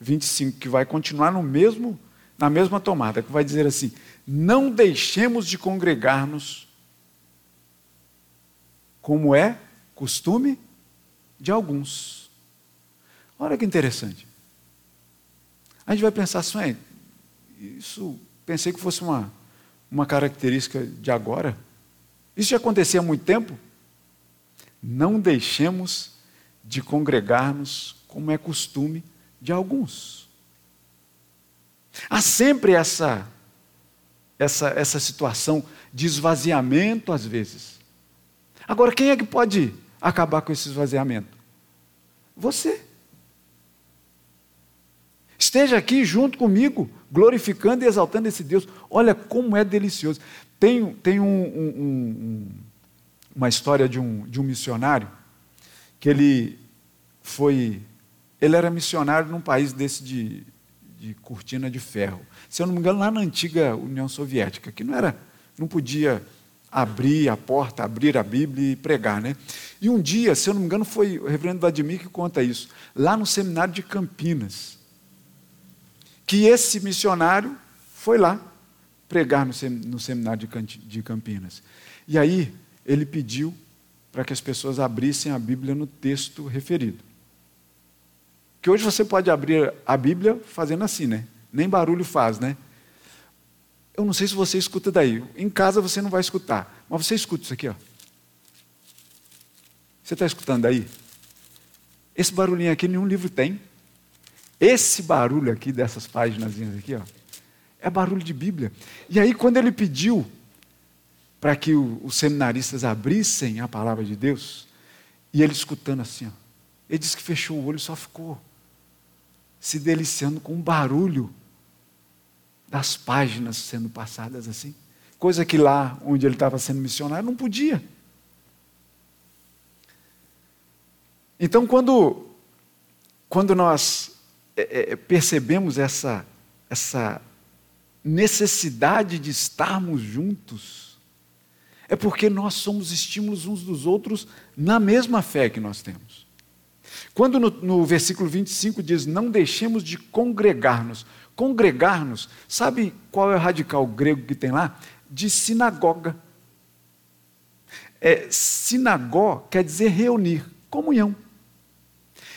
25, que vai continuar no mesmo, na mesma tomada, que vai dizer assim: Não deixemos de congregar-nos como é costume de alguns. Olha que interessante. A gente vai pensar assim, isso pensei que fosse uma, uma característica de agora. Isso já acontecia há muito tempo? Não deixemos de congregar-nos como é costume de alguns. Há sempre essa, essa, essa situação de esvaziamento, às vezes. Agora, quem é que pode acabar com esse esvaziamento? Você. Esteja aqui junto comigo, glorificando e exaltando esse Deus. Olha como é delicioso. Tem, tem um, um, um, uma história de um, de um missionário que ele foi. Ele era missionário num país desse de, de cortina de ferro. Se eu não me engano, lá na antiga União Soviética, que não era, não podia abrir a porta, abrir a Bíblia e pregar, né? E um dia, se eu não me engano, foi o reverendo Vladimir que conta isso, lá no seminário de Campinas, que esse missionário foi lá pregar no seminário de Campinas. E aí ele pediu para que as pessoas abrissem a Bíblia no texto referido. Que hoje você pode abrir a Bíblia fazendo assim, né? Nem barulho faz, né? Eu não sei se você escuta daí. Em casa você não vai escutar. Mas você escuta isso aqui, ó. Você está escutando aí? Esse barulhinho aqui nenhum livro tem. Esse barulho aqui dessas páginas aqui, ó, é barulho de Bíblia. E aí, quando ele pediu para que o, os seminaristas abrissem a palavra de Deus, e ele escutando assim, ó, ele disse que fechou o olho e só ficou se deliciando com o barulho das páginas sendo passadas assim. Coisa que lá onde ele estava sendo missionário não podia. Então, quando, quando nós é, é, percebemos essa, essa necessidade de estarmos juntos, É porque nós somos estímulos uns dos outros na mesma fé que nós temos. Quando no, no versículo 25 diz: Não deixemos de congregar-nos. Congregar-nos, sabe qual é o radical grego que tem lá? De sinagoga. É, sinagó quer dizer reunir, comunhão.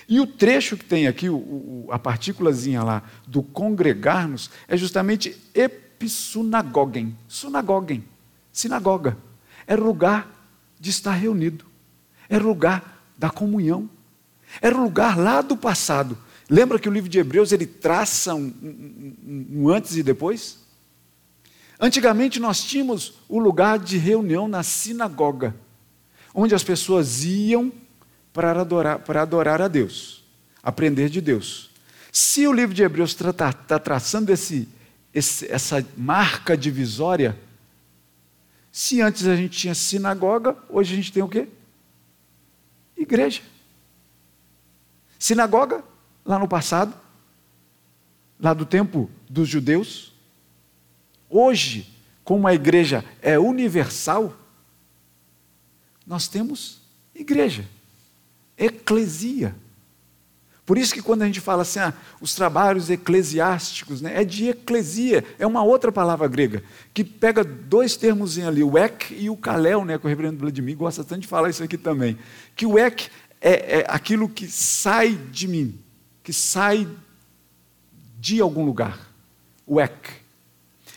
E o trecho que tem aqui, o, o, a partículazinha lá do congregar-nos, é justamente episunagogen, sunagogen, sinagoga. É lugar de estar reunido, é lugar da comunhão, é lugar lá do passado. Lembra que o livro de Hebreus ele traça um, um, um antes e depois? Antigamente nós tínhamos o lugar de reunião na sinagoga, onde as pessoas iam para adorar, para adorar a Deus, aprender de Deus. Se o livro de Hebreus está tá, traçando esse, esse, essa marca divisória, se antes a gente tinha sinagoga, hoje a gente tem o quê? Igreja. Sinagoga, lá no passado, lá do tempo dos judeus. Hoje, como a igreja é universal, nós temos igreja eclesia. Por isso que quando a gente fala assim, ah, os trabalhos eclesiásticos, né, é de eclesia, é uma outra palavra grega, que pega dois termos ali, o ek e o kalel, né, que o reverendo Vladimir gosta tanto de falar isso aqui também. Que o ek é, é aquilo que sai de mim, que sai de algum lugar. O ek.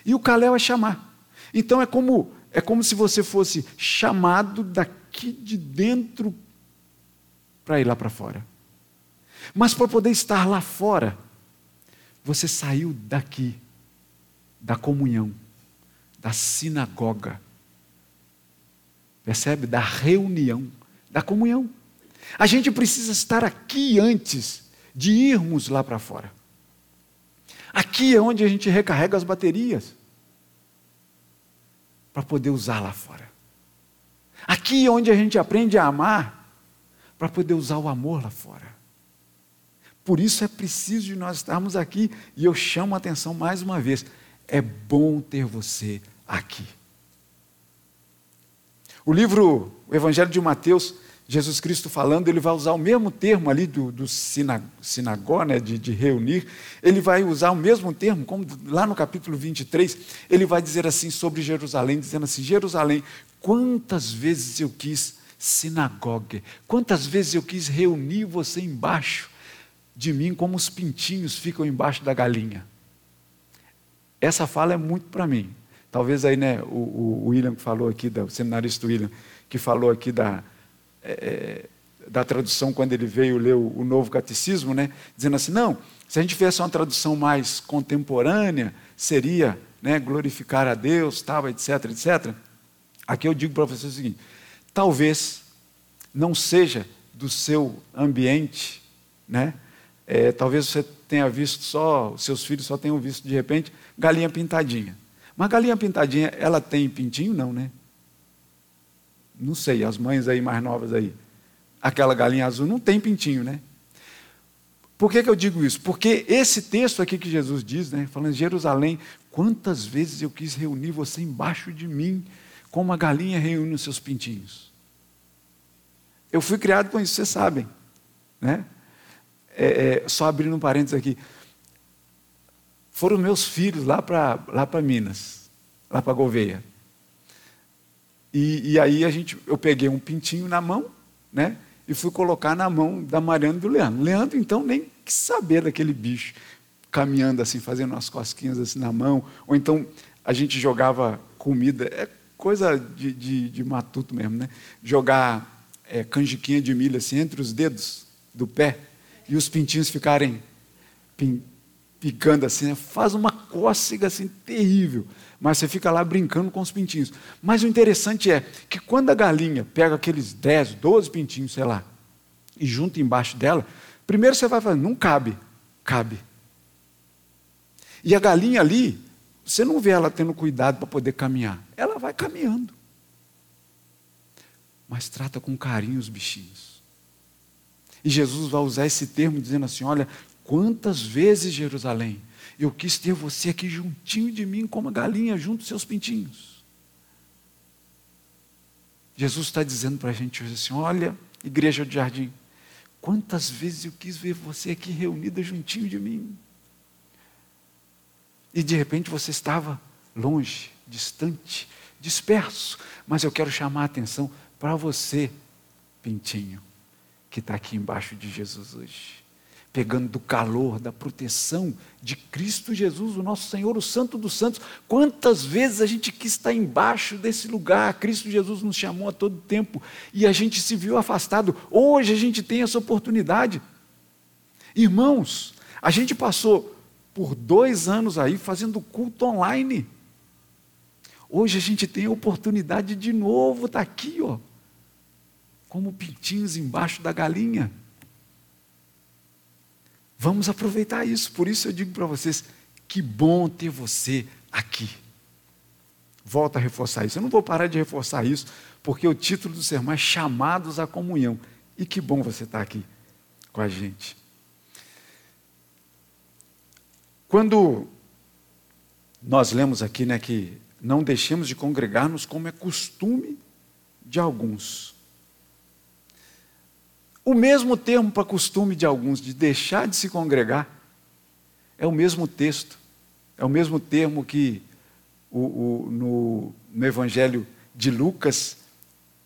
E o kalel é chamar. Então é como, é como se você fosse chamado daqui de dentro para ir lá para fora. Mas para poder estar lá fora, você saiu daqui, da comunhão, da sinagoga. Percebe? Da reunião, da comunhão. A gente precisa estar aqui antes de irmos lá para fora. Aqui é onde a gente recarrega as baterias para poder usar lá fora. Aqui é onde a gente aprende a amar para poder usar o amor lá fora. Por isso é preciso de nós estarmos aqui e eu chamo a atenção mais uma vez: é bom ter você aqui. O livro, o Evangelho de Mateus, Jesus Cristo falando, ele vai usar o mesmo termo ali do, do sinagó, né, de, de, reunir, ele vai usar o mesmo termo, como lá no capítulo 23, ele vai dizer assim sobre Jerusalém, dizendo assim: Jerusalém, quantas vezes eu quis sinagoga. Quantas vezes eu quis reunir você embaixo de mim, como os pintinhos ficam embaixo da galinha. Essa fala é muito para mim. Talvez aí, né, o, o, William que falou aqui, o seminarista William, que falou aqui da, é, da tradução quando ele veio ler o, o, novo catecismo, né, dizendo assim, não, se a gente fizesse uma tradução mais contemporânea, seria né, glorificar a Deus, tal, etc, etc. Aqui eu digo para você o seguinte: Talvez não seja do seu ambiente, né? É, talvez você tenha visto só, os seus filhos só tenham visto de repente galinha pintadinha. Mas galinha pintadinha, ela tem pintinho? Não, né? Não sei, as mães aí mais novas aí. Aquela galinha azul não tem pintinho, né? Por que, que eu digo isso? Porque esse texto aqui que Jesus diz, né, falando Jerusalém, quantas vezes eu quis reunir você embaixo de mim, como a galinha reúne os seus pintinhos. Eu fui criado com isso, vocês sabem. Né? É, é, só abrindo um parênteses aqui. Foram meus filhos lá para lá Minas, lá para Gouveia. E, e, aí a gente, eu peguei um pintinho na mão, né? E fui colocar na mão da Mariana e do Leandro. Leandro, então, nem quis saber daquele bicho caminhando assim, fazendo umas cosquinhas assim na mão. Ou então a gente jogava comida. É coisa de, de, de matuto mesmo, né? Jogar é, canjiquinha de milho assim entre os dedos do pé e os pintinhos ficarem pin, picando assim, né? faz uma cócega assim terrível. Mas você fica lá brincando com os pintinhos. Mas o interessante é que quando a galinha pega aqueles 10, 12 pintinhos, sei lá, e junta embaixo dela, primeiro você vai falar, não cabe, cabe. E a galinha ali, você não vê ela tendo cuidado para poder caminhar. Ela vai caminhando. Mas trata com carinho os bichinhos. E Jesus vai usar esse termo dizendo assim: olha, quantas vezes, Jerusalém, eu quis ter você aqui juntinho de mim, como a galinha junto aos seus pintinhos. Jesus está dizendo para a gente hoje assim: olha, igreja do jardim, quantas vezes eu quis ver você aqui reunida juntinho de mim. E de repente você estava longe, distante, disperso. Mas eu quero chamar a atenção para você, Pintinho, que está aqui embaixo de Jesus hoje pegando do calor, da proteção de Cristo Jesus, o nosso Senhor, o Santo dos Santos. Quantas vezes a gente quis estar embaixo desse lugar? Cristo Jesus nos chamou a todo tempo e a gente se viu afastado. Hoje a gente tem essa oportunidade. Irmãos, a gente passou por dois anos aí fazendo culto online. Hoje a gente tem a oportunidade de novo estar aqui, ó, como pintinhos embaixo da galinha. Vamos aproveitar isso. Por isso eu digo para vocês: que bom ter você aqui. Volto a reforçar isso. Eu não vou parar de reforçar isso, porque o título do sermão é Chamados à Comunhão. E que bom você estar aqui com a gente. Quando nós lemos aqui né, que não deixemos de congregar-nos como é costume de alguns. O mesmo termo para costume de alguns de deixar de se congregar é o mesmo texto, é o mesmo termo que o, o, no, no, Evangelho de Lucas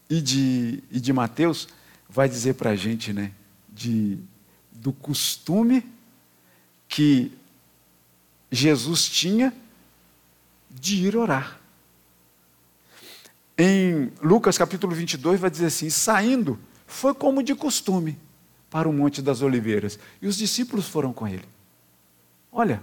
e de, e de Mateus vai dizer para a gente, né? De, do costume que Jesus tinha de ir orar. Em Lucas capítulo 22 vai dizer assim: saindo foi como de costume para o Monte das Oliveiras. E os discípulos foram com ele. Olha.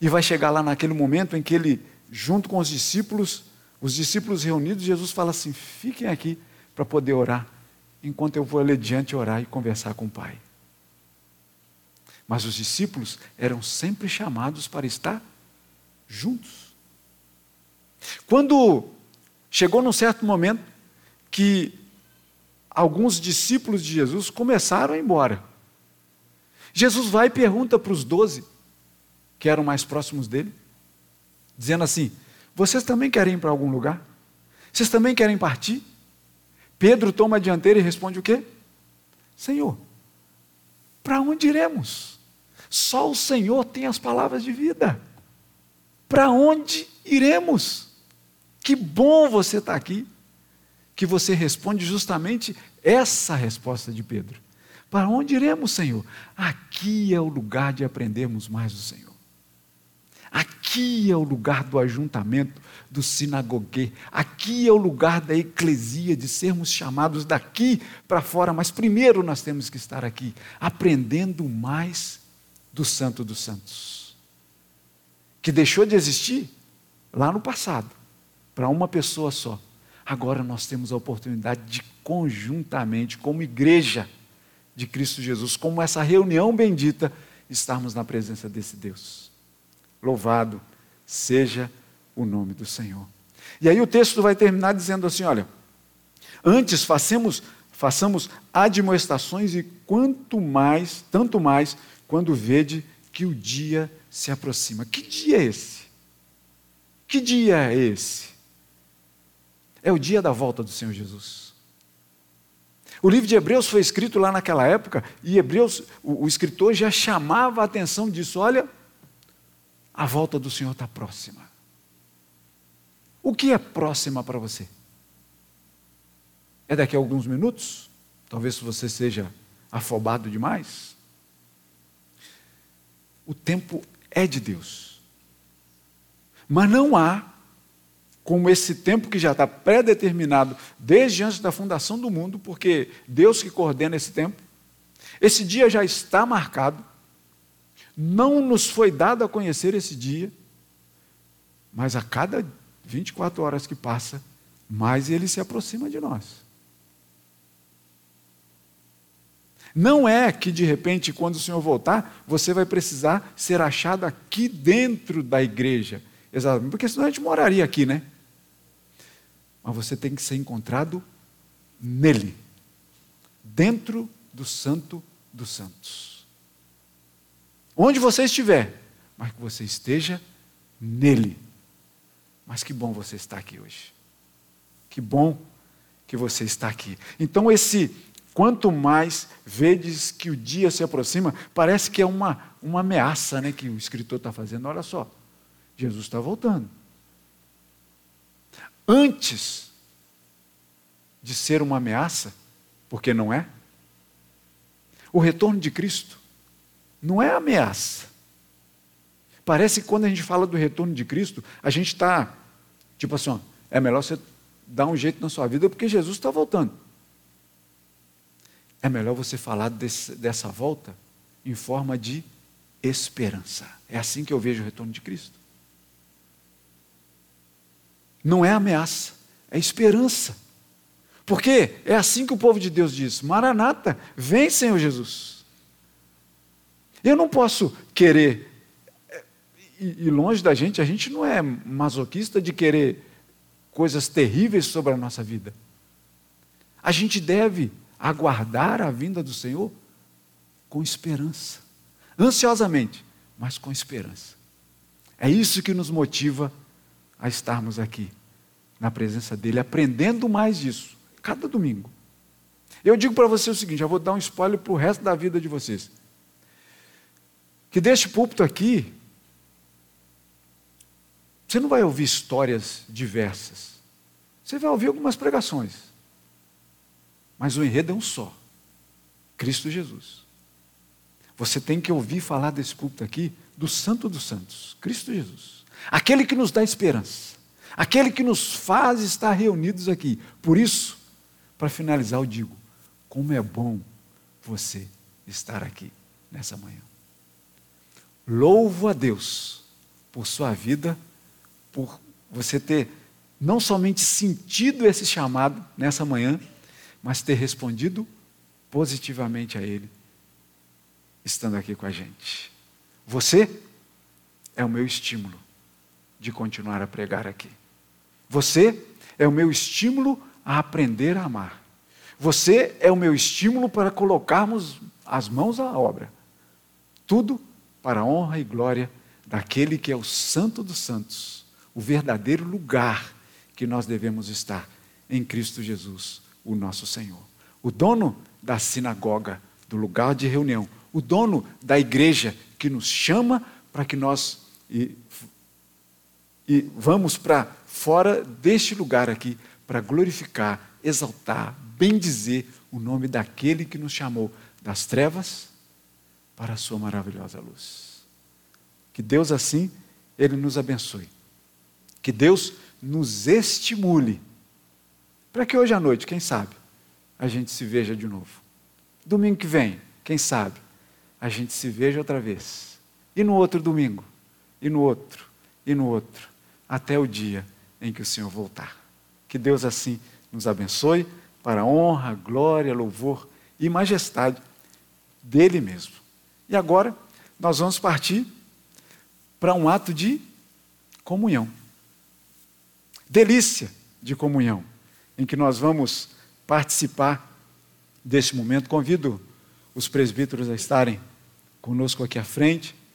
E vai chegar lá naquele momento em que ele, junto com os discípulos, os discípulos reunidos, Jesus fala assim: fiquem aqui para poder orar, enquanto eu vou ali diante orar e conversar com o Pai. Mas os discípulos eram sempre chamados para estar juntos. Quando chegou num certo momento que alguns discípulos de Jesus começaram a ir embora. Jesus vai e pergunta para os doze, que eram mais próximos dele, dizendo assim: Vocês também querem ir para algum lugar? Vocês também querem partir? Pedro toma a dianteira e responde o quê? Senhor, para onde iremos? Só o Senhor tem as palavras de vida. Para onde iremos? Que bom você estar tá aqui que você responde justamente essa resposta de Pedro. Para onde iremos, Senhor? Aqui é o lugar de aprendermos mais do Senhor. Aqui é o lugar do ajuntamento, do sinagogue. Aqui é o lugar da eclesia, de sermos chamados daqui para fora. Mas primeiro nós temos que estar aqui, aprendendo mais do Santo dos Santos. Que deixou de existir lá no passado, para uma pessoa só Agora nós temos a oportunidade de conjuntamente, como igreja de Cristo Jesus, como essa reunião bendita, estarmos na presença desse Deus. Louvado seja o nome do Senhor. E aí o texto vai terminar dizendo assim: olha, antes façamos, façamos admoestações e quanto mais, tanto mais, quando vede que o dia se aproxima. Que dia é esse? Que dia é esse? É o dia da volta do Senhor Jesus. O livro de Hebreus foi escrito lá naquela época, e Hebreus, o, o escritor já chamava a atenção disso: olha, a volta do Senhor está próxima. O que é próxima para você? É daqui a alguns minutos? Talvez você seja afobado demais. O tempo é de Deus. Mas não há como esse tempo que já está pré-determinado desde antes da fundação do mundo, porque Deus que coordena esse tempo, esse dia já está marcado, não nos foi dado a conhecer esse dia, mas a cada 24 horas que passa, mais ele se aproxima de nós. Não é que de repente, quando o Senhor voltar, você vai precisar ser achado aqui dentro da igreja. Exatamente, porque senão a gente moraria aqui, né? mas você tem que ser encontrado nele, dentro do Santo dos Santos. Onde você estiver, mas que você esteja nele. Mas que bom você estar aqui hoje. Que bom que você está aqui. Então, esse quanto mais vedes que o dia se aproxima, parece que é uma, uma ameaça né, que o escritor está fazendo. Olha só, Jesus está voltando. Antes de ser uma ameaça, porque não é, o retorno de Cristo não é ameaça. Parece que quando a gente fala do retorno de Cristo, a gente está, tipo assim, ó, é melhor você dar um jeito na sua vida porque Jesus está voltando. É melhor você falar desse, dessa volta em forma de esperança. É assim que eu vejo o retorno de Cristo. Não é ameaça, é esperança. Porque é assim que o povo de Deus diz: Maranata, vem, Senhor Jesus. Eu não posso querer, e longe da gente, a gente não é masoquista de querer coisas terríveis sobre a nossa vida. A gente deve aguardar a vinda do Senhor com esperança, ansiosamente, mas com esperança. É isso que nos motiva a estarmos aqui, na presença dEle, aprendendo mais disso, cada domingo. Eu digo para você o seguinte: já vou dar um spoiler para o resto da vida de vocês. Que deste púlpito aqui, você não vai ouvir histórias diversas. Você vai ouvir algumas pregações. Mas o enredo é um só: Cristo Jesus. Você tem que ouvir falar desse púlpito aqui do Santo dos Santos, Cristo Jesus. Aquele que nos dá esperança, aquele que nos faz estar reunidos aqui. Por isso, para finalizar, eu digo: como é bom você estar aqui nessa manhã. Louvo a Deus por sua vida, por você ter não somente sentido esse chamado nessa manhã, mas ter respondido positivamente a Ele, estando aqui com a gente. Você é o meu estímulo de continuar a pregar aqui. Você é o meu estímulo a aprender a amar. Você é o meu estímulo para colocarmos as mãos à obra. Tudo para a honra e glória daquele que é o Santo dos Santos, o verdadeiro lugar que nós devemos estar em Cristo Jesus, o nosso Senhor. O dono da sinagoga, do lugar de reunião, o dono da igreja que nos chama para que nós e, e vamos para fora deste lugar aqui para glorificar, exaltar, bendizer o nome daquele que nos chamou das trevas para a sua maravilhosa luz. Que Deus assim ele nos abençoe. Que Deus nos estimule para que hoje à noite, quem sabe, a gente se veja de novo. Domingo que vem, quem sabe, a gente se veja outra vez. E no outro domingo, e no outro, e no outro, até o dia em que o Senhor voltar. Que Deus assim nos abençoe para a honra, glória, louvor e majestade dele mesmo. E agora nós vamos partir para um ato de comunhão delícia de comunhão, em que nós vamos participar desse momento. Convido os presbíteros a estarem conosco aqui à frente.